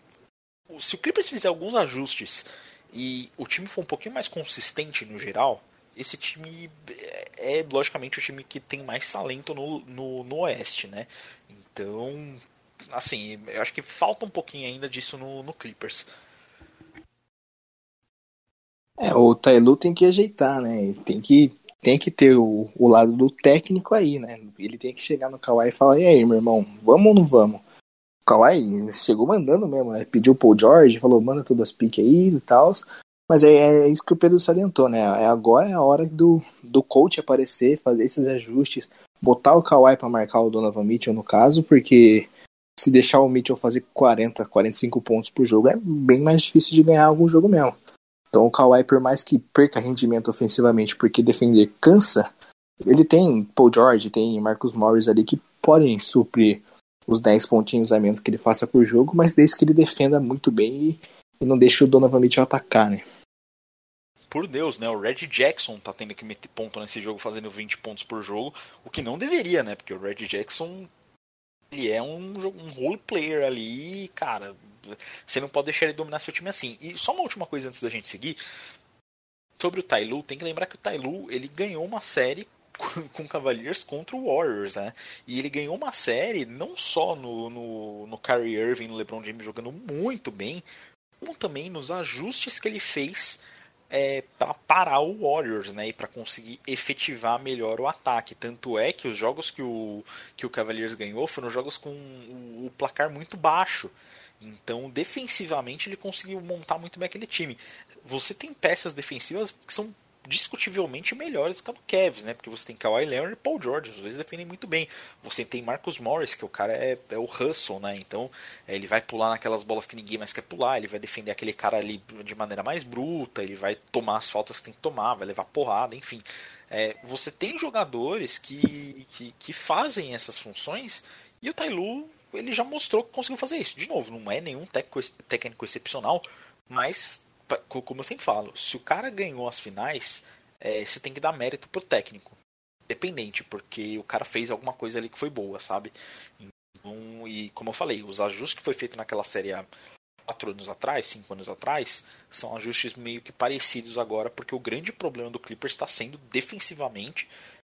se o Clippers fizer alguns ajustes e o time for um pouquinho mais consistente no geral, esse time é, é logicamente o time que tem mais talento no, no, no Oeste, né? Então, assim, eu acho que falta um pouquinho ainda disso no, no Clippers. É, o Tailu tem que ajeitar, né? Tem que tem que ter o, o lado do técnico aí, né? Ele tem que chegar no Kawhi e falar, e aí, meu irmão, vamos ou não vamos? O Kawhi chegou mandando mesmo, né? Pediu o Paul George, falou, manda todas as piques aí e tal. Mas é, é, isso que o Pedro salientou, né? É, agora é a hora do, do coach aparecer, fazer esses ajustes, botar o Kawhi para marcar o Donovan Mitchell no caso, porque se deixar o Mitchell fazer 40, 45 pontos por jogo, é bem mais difícil de ganhar algum jogo mesmo. Então o Kawhi, por mais que perca rendimento ofensivamente, porque defender cansa, ele tem Paul George, tem Marcus Morris ali que podem suprir os 10 pontinhos a menos que ele faça por jogo, mas desde que ele defenda muito bem e, e não deixe o Donovan Mitchell atacar, né? Por Deus, né? O Red Jackson tá tendo que meter ponto nesse jogo, fazendo 20 pontos por jogo, o que não deveria, né? Porque o Red Jackson ele é um, um role player ali, cara, você não pode deixar ele dominar seu time assim. E só uma última coisa antes da gente seguir. Sobre o Tailu, tem que lembrar que o Tailu ele ganhou uma série com, Cavaliers contra o Warriors, né? E ele ganhou uma série não só no, no, no Kyrie Irving, no LeBron James jogando muito bem, como também nos ajustes que ele fez é, para parar o Warriors, né, e para conseguir efetivar melhor o ataque. Tanto é que os jogos que o que o Cavaliers ganhou foram jogos com o, o placar muito baixo. Então, defensivamente, ele conseguiu montar muito bem aquele time. Você tem peças defensivas que são discutivelmente melhores que a do Cavs, né? Porque você tem Kawhi Leonard e Paul George, os dois defendem muito bem. Você tem Marcus Morris, que o cara é, é o hustle, né? Então é, ele vai pular naquelas bolas que ninguém mais quer pular, ele vai defender aquele cara ali de maneira mais bruta, ele vai tomar as faltas que tem que tomar, vai levar porrada, enfim. É, você tem jogadores que, que, que fazem essas funções e o Tailu ele já mostrou que conseguiu fazer isso. De novo, não é nenhum técnico excepcional, mas, como eu sempre falo, se o cara ganhou as finais, é, você tem que dar mérito pro técnico. Dependente, porque o cara fez alguma coisa ali que foi boa, sabe? Então, e como eu falei, os ajustes que foi feito naquela série há quatro anos atrás, cinco anos atrás, são ajustes meio que parecidos agora, porque o grande problema do Clippers está sendo defensivamente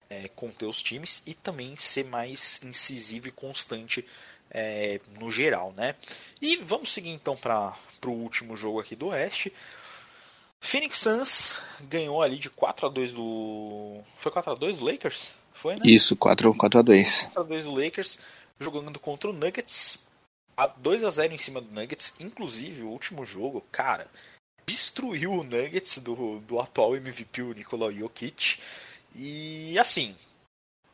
é, conter os times e também ser mais incisivo e constante é, no geral, né? E vamos seguir então para o último jogo aqui do Oeste. Phoenix Suns ganhou ali de 4 a 2 do. Foi 4 a 2 do Lakers? Foi, né? Isso, 4, 4 a 2 4 a 2 do Lakers, jogando contra o Nuggets. A 2 a 0 em cima do Nuggets. Inclusive, o último jogo, cara, destruiu o Nuggets do, do atual MVP, o Nikola Jokic. E assim,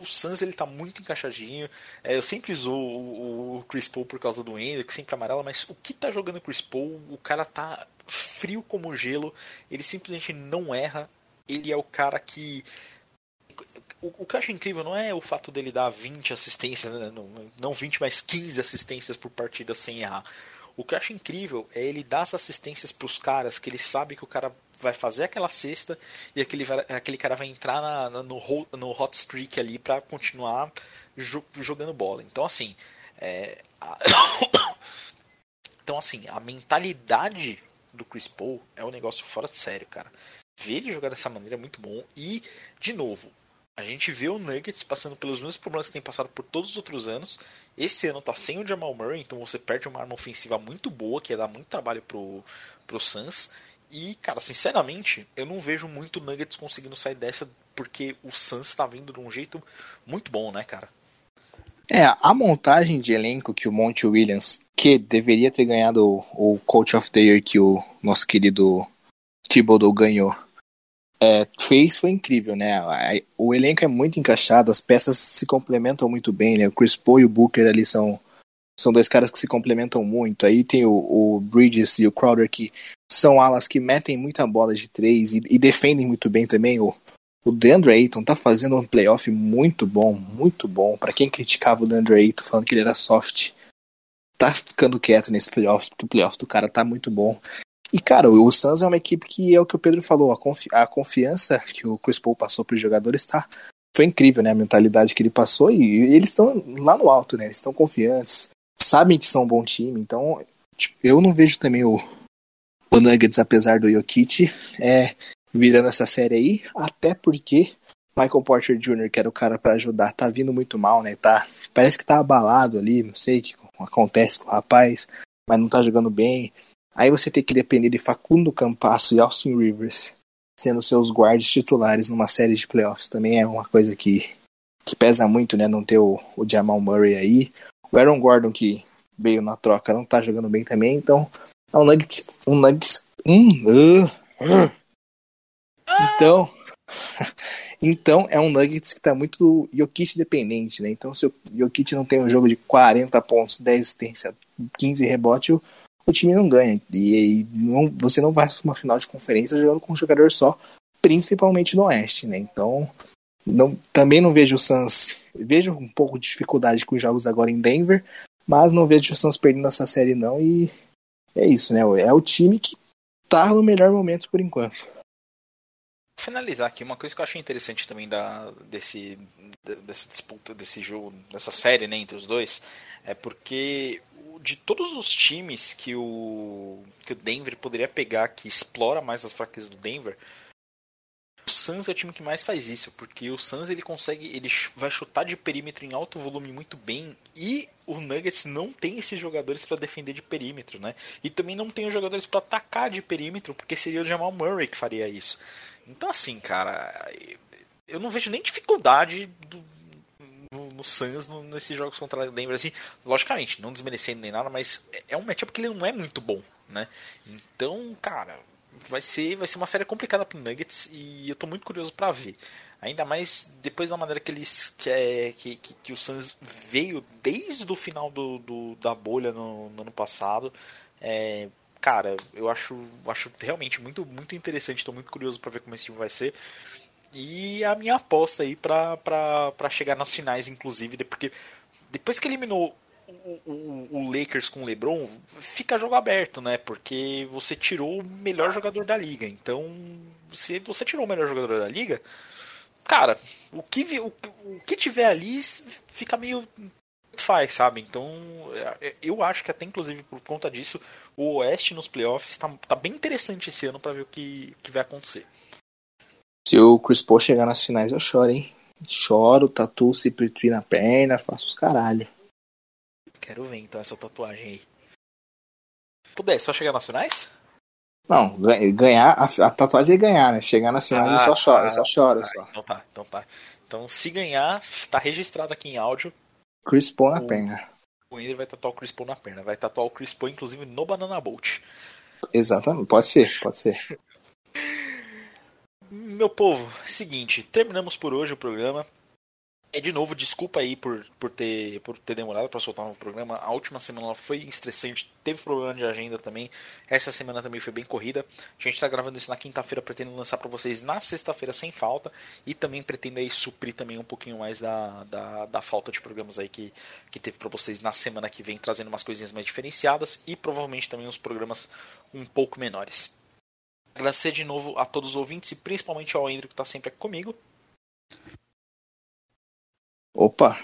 o Suns ele tá muito encaixadinho. É, eu sempre uso o, o, Chris Paul por causa do Ender, que sempre amarela, mas o que tá jogando o Chris Paul, o cara tá frio como gelo, ele simplesmente não erra. Ele é o cara que. O, o que eu acho incrível não é o fato dele dar 20 assistências, né? não, não 20, mas 15 assistências por partida sem errar. O que eu acho incrível é ele dar as assistências pros caras que ele sabe que o cara vai fazer aquela cesta e aquele, aquele cara vai entrar na, no, no hot streak ali para continuar jo jogando bola. Então, assim. É, a... então, assim, a mentalidade do Chris Paul é um negócio fora de sério, cara. Ver ele jogar dessa maneira é muito bom. E, de novo, a gente vê o Nuggets passando pelos mesmos problemas que tem passado por todos os outros anos. Esse ano tá sem o Jamal Murray, então você perde uma arma ofensiva muito boa, que ia dar muito trabalho pro, pro Suns. E, cara, sinceramente, eu não vejo muito Nuggets conseguindo sair dessa, porque o Suns tá vindo de um jeito muito bom, né, cara? É, a montagem de elenco que o Monte Williams, que deveria ter ganhado o Coach of the Year que o nosso querido Thibodeau ganhou, é, fez foi incrível, né? O elenco é muito encaixado, as peças se complementam muito bem, né? O Chris Paul e o Booker ali são, são dois caras que se complementam muito. Aí tem o, o Bridges e o Crowder que são alas que metem muita bola de três e, e defendem muito bem também. O, o DeAndre Ayton tá fazendo um playoff muito bom, muito bom. Para quem criticava o DeAndre Ayton falando que ele era soft, tá ficando quieto nesse playoff, porque o playoff do cara tá muito bom. E, cara, o Suns é uma equipe que é o que o Pedro falou, a, confi a confiança que o Chris Paul passou para os jogadores tá, foi incrível, né? A mentalidade que ele passou e, e eles estão lá no alto, né? Eles estão confiantes, sabem que são um bom time, então tipo, eu não vejo também o, o Nuggets, apesar do Jokic, é, virando essa série aí, até porque Michael Porter Jr., que era o cara para ajudar, tá vindo muito mal, né? Tá, parece que tá abalado ali, não sei o que acontece com o rapaz, mas não tá jogando bem. Aí você tem que depender de Facundo Campasso e Austin Rivers sendo seus guardas titulares numa série de playoffs. Também é uma coisa que, que pesa muito, né? Não ter o, o Jamal Murray aí. O Aaron Gordon, que veio na troca, não tá jogando bem também. Então, é um Nuggets. Um Nuggets. Hum, uh, uh. Então. então, é um Nuggets que tá muito Jokic dependente, né? Então, se o Jokic não tem um jogo de 40 pontos, 10 assistência, 15 rebote, o, o time não ganha. E, e não, você não vai uma final de conferência jogando com um jogador só, principalmente no Oeste, né? Então, não, também não vejo o Suns. Vejo um pouco de dificuldade com os jogos agora em Denver, mas não vejo o Suns perdendo essa série, não. E é isso, né? É o time que tá no melhor momento por enquanto. Finalizar aqui, uma coisa que eu achei interessante também da, desse, dessa disputa, desse jogo, dessa série né, entre os dois, é porque de todos os times que o, que o Denver poderia pegar, que explora mais as fraquezas do Denver, o Suns é o time que mais faz isso, porque o Suns ele consegue, ele vai chutar de perímetro em alto volume muito bem e o Nuggets não tem esses jogadores para defender de perímetro, né? E também não tem os jogadores para atacar de perímetro, porque seria o Jamal Murray que faria isso. Então assim, cara, eu não vejo nem dificuldade do, no, Suns no, nesses jogos contra o Denver assim, logicamente, não desmerecendo nem nada, mas é um matchup que ele não é muito bom, né? Então, cara, vai ser, vai ser uma série complicada pro Nuggets e eu tô muito curioso para ver. Ainda mais depois da maneira que eles que, é, que, que, que, o Suns veio desde o final do, do da bolha no, no ano passado. É, cara, eu acho, acho realmente muito, muito interessante. Estou muito curioso para ver como esse time vai ser. E a minha aposta aí para chegar nas finais, inclusive, porque depois que eliminou o, o, o, Lakers com LeBron fica jogo aberto, né? Porque você tirou o melhor jogador da liga. Então, se você tirou o melhor jogador da liga, cara, o que, o, o que tiver ali fica meio faz, sabe? Então, é, é, eu acho que até inclusive por conta disso, o Oeste nos playoffs tá, tá bem interessante esse ano para ver o que, que vai acontecer. Se o Chris Paul chegar nas finais, eu choro, hein? Choro, tatu CP3 na perna, faço os caralho. Quero ver então essa tatuagem aí. Puder, só chegar nas finais? Não, ganhar, a, a tatuagem é ganhar, né? Chegar nas finais ah, só chora, tá, só chora. Tá, só. Então tá, então tá. Então se ganhar, tá registrado aqui em áudio. Chris Paul na o, perna. O Ender vai tatuar o Chris Paul na perna. Vai tatuar o Chris Paul, inclusive, no Banana Bolt. Exatamente, pode ser, pode ser. Meu povo, seguinte, terminamos por hoje o programa. É de novo, desculpa aí por, por, ter, por ter demorado para soltar um programa. A última semana foi estressante, teve problema de agenda também. Essa semana também foi bem corrida. A gente está gravando isso na quinta-feira, pretendo lançar para vocês na sexta-feira sem falta. E também pretendo aí suprir também um pouquinho mais da, da, da falta de programas aí que, que teve para vocês na semana que vem, trazendo umas coisinhas mais diferenciadas e provavelmente também uns programas um pouco menores. Agradecer de novo a todos os ouvintes e principalmente ao Andrew que está sempre aqui comigo. Opa,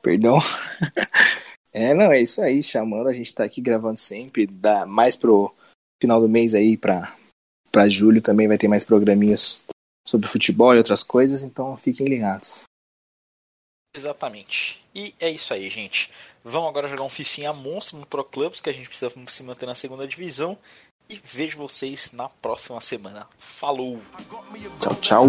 perdão. é, não, é isso aí, chamando, a gente tá aqui gravando sempre, dá mais pro final do mês aí, pra, pra julho também vai ter mais programinhas sobre futebol e outras coisas, então fiquem ligados. Exatamente. E é isso aí, gente. Vamos agora jogar um fifinha monstro no Pro Clubs, que a gente precisa se manter na segunda divisão. E vejo vocês na próxima semana. Falou! Tchau, tchau!